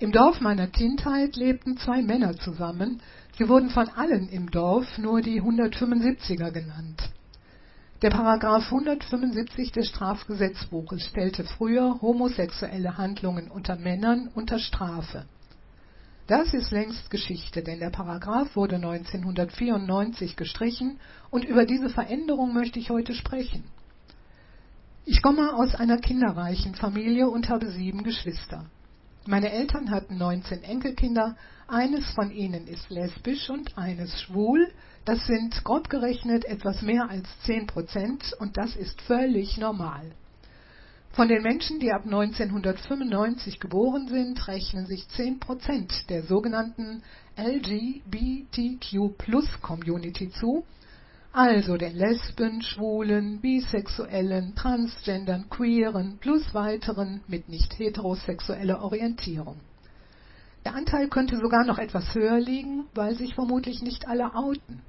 Im Dorf meiner Kindheit lebten zwei Männer zusammen. Sie wurden von allen im Dorf nur die 175er genannt. Der Paragraph 175 des Strafgesetzbuches stellte früher homosexuelle Handlungen unter Männern unter Strafe. Das ist längst Geschichte, denn der Paragraph wurde 1994 gestrichen und über diese Veränderung möchte ich heute sprechen. Ich komme aus einer kinderreichen Familie und habe sieben Geschwister. Meine Eltern hatten 19 Enkelkinder, eines von ihnen ist lesbisch und eines schwul. Das sind grob gerechnet etwas mehr als 10 Prozent und das ist völlig normal. Von den Menschen, die ab 1995 geboren sind, rechnen sich 10 Prozent der sogenannten LGBTQ-Plus-Community zu, also den Lesben, Schwulen, Bisexuellen, Transgendern, Queeren plus weiteren mit nicht heterosexueller Orientierung. Der Anteil könnte sogar noch etwas höher liegen, weil sich vermutlich nicht alle outen.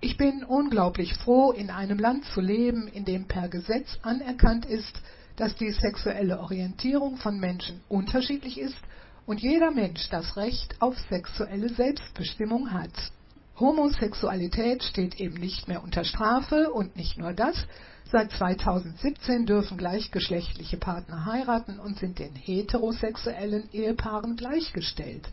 Ich bin unglaublich froh, in einem Land zu leben, in dem per Gesetz anerkannt ist, dass die sexuelle Orientierung von Menschen unterschiedlich ist und jeder Mensch das Recht auf sexuelle Selbstbestimmung hat. Homosexualität steht eben nicht mehr unter Strafe und nicht nur das. Seit 2017 dürfen gleichgeschlechtliche Partner heiraten und sind den heterosexuellen Ehepaaren gleichgestellt.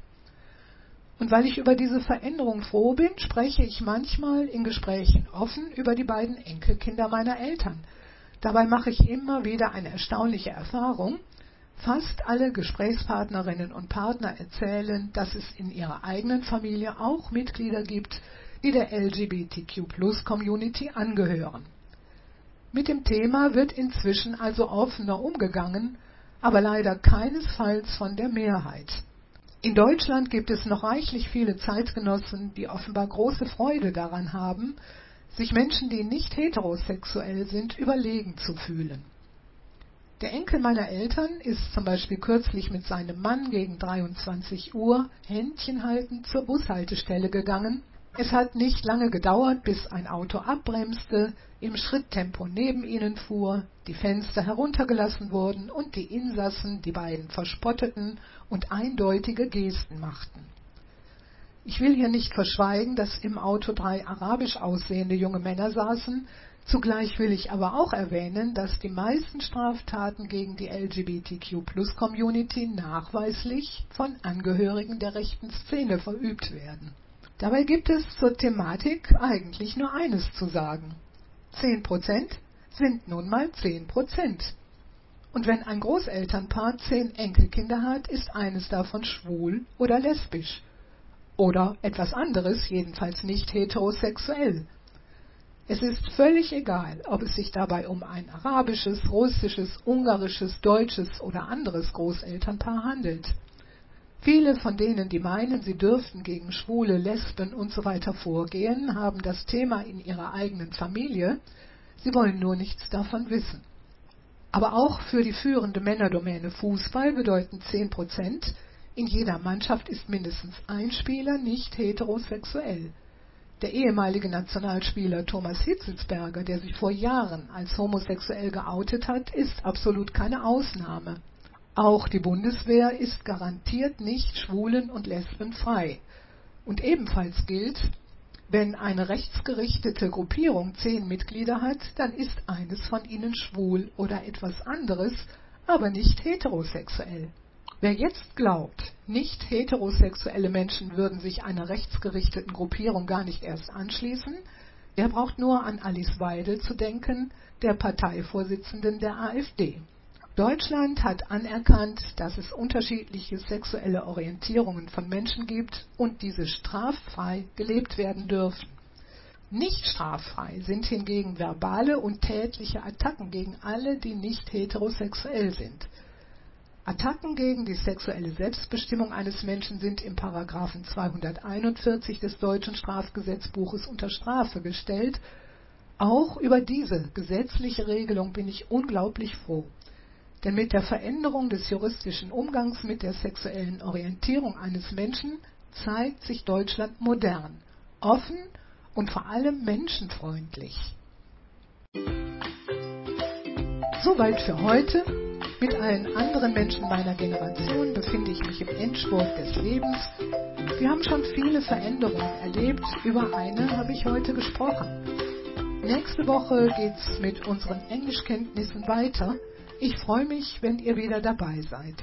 Und weil ich über diese Veränderung froh bin, spreche ich manchmal in Gesprächen offen über die beiden Enkelkinder meiner Eltern. Dabei mache ich immer wieder eine erstaunliche Erfahrung. Fast alle Gesprächspartnerinnen und Partner erzählen, dass es in ihrer eigenen Familie auch Mitglieder gibt, die der LGBTQ-Plus-Community angehören. Mit dem Thema wird inzwischen also offener umgegangen, aber leider keinesfalls von der Mehrheit. In Deutschland gibt es noch reichlich viele Zeitgenossen, die offenbar große Freude daran haben, sich Menschen, die nicht heterosexuell sind, überlegen zu fühlen. Der Enkel meiner Eltern ist zum Beispiel kürzlich mit seinem Mann gegen 23 Uhr Händchen haltend zur Bushaltestelle gegangen. Es hat nicht lange gedauert, bis ein Auto abbremste, im Schritttempo neben ihnen fuhr, die Fenster heruntergelassen wurden und die Insassen die beiden verspotteten und eindeutige Gesten machten. Ich will hier nicht verschweigen, dass im Auto drei arabisch aussehende junge Männer saßen, Zugleich will ich aber auch erwähnen, dass die meisten Straftaten gegen die LGBTQ-Plus-Community nachweislich von Angehörigen der rechten Szene verübt werden. Dabei gibt es zur Thematik eigentlich nur eines zu sagen. 10% sind nun mal 10%. Und wenn ein Großelternpaar zehn Enkelkinder hat, ist eines davon schwul oder lesbisch. Oder etwas anderes, jedenfalls nicht heterosexuell. Es ist völlig egal, ob es sich dabei um ein arabisches, russisches, ungarisches, deutsches oder anderes Großelternpaar handelt. Viele von denen, die meinen, sie dürften gegen Schwule, Lesben usw. vorgehen, haben das Thema in ihrer eigenen Familie, sie wollen nur nichts davon wissen. Aber auch für die führende Männerdomäne Fußball bedeuten 10 Prozent, in jeder Mannschaft ist mindestens ein Spieler nicht heterosexuell. Der ehemalige Nationalspieler Thomas Hitzelsberger, der sich vor Jahren als homosexuell geoutet hat, ist absolut keine Ausnahme. Auch die Bundeswehr ist garantiert nicht schwulen- und lesbenfrei. Und ebenfalls gilt, wenn eine rechtsgerichtete Gruppierung zehn Mitglieder hat, dann ist eines von ihnen schwul oder etwas anderes, aber nicht heterosexuell. Wer jetzt glaubt, nicht heterosexuelle Menschen würden sich einer rechtsgerichteten Gruppierung gar nicht erst anschließen, der braucht nur an Alice Weidel zu denken, der Parteivorsitzenden der AfD. Deutschland hat anerkannt, dass es unterschiedliche sexuelle Orientierungen von Menschen gibt und diese straffrei gelebt werden dürfen. Nicht straffrei sind hingegen verbale und tätliche Attacken gegen alle, die nicht heterosexuell sind. Attacken gegen die sexuelle Selbstbestimmung eines Menschen sind im Paragraphen 241 des deutschen Strafgesetzbuches unter Strafe gestellt. Auch über diese gesetzliche Regelung bin ich unglaublich froh. Denn mit der Veränderung des juristischen Umgangs mit der sexuellen Orientierung eines Menschen zeigt sich Deutschland modern, offen und vor allem menschenfreundlich. Soweit für heute. Mit allen anderen Menschen meiner Generation befinde ich mich im Endspurt des Lebens. Wir haben schon viele Veränderungen erlebt, über eine habe ich heute gesprochen. Nächste Woche geht's mit unseren Englischkenntnissen weiter. Ich freue mich, wenn ihr wieder dabei seid.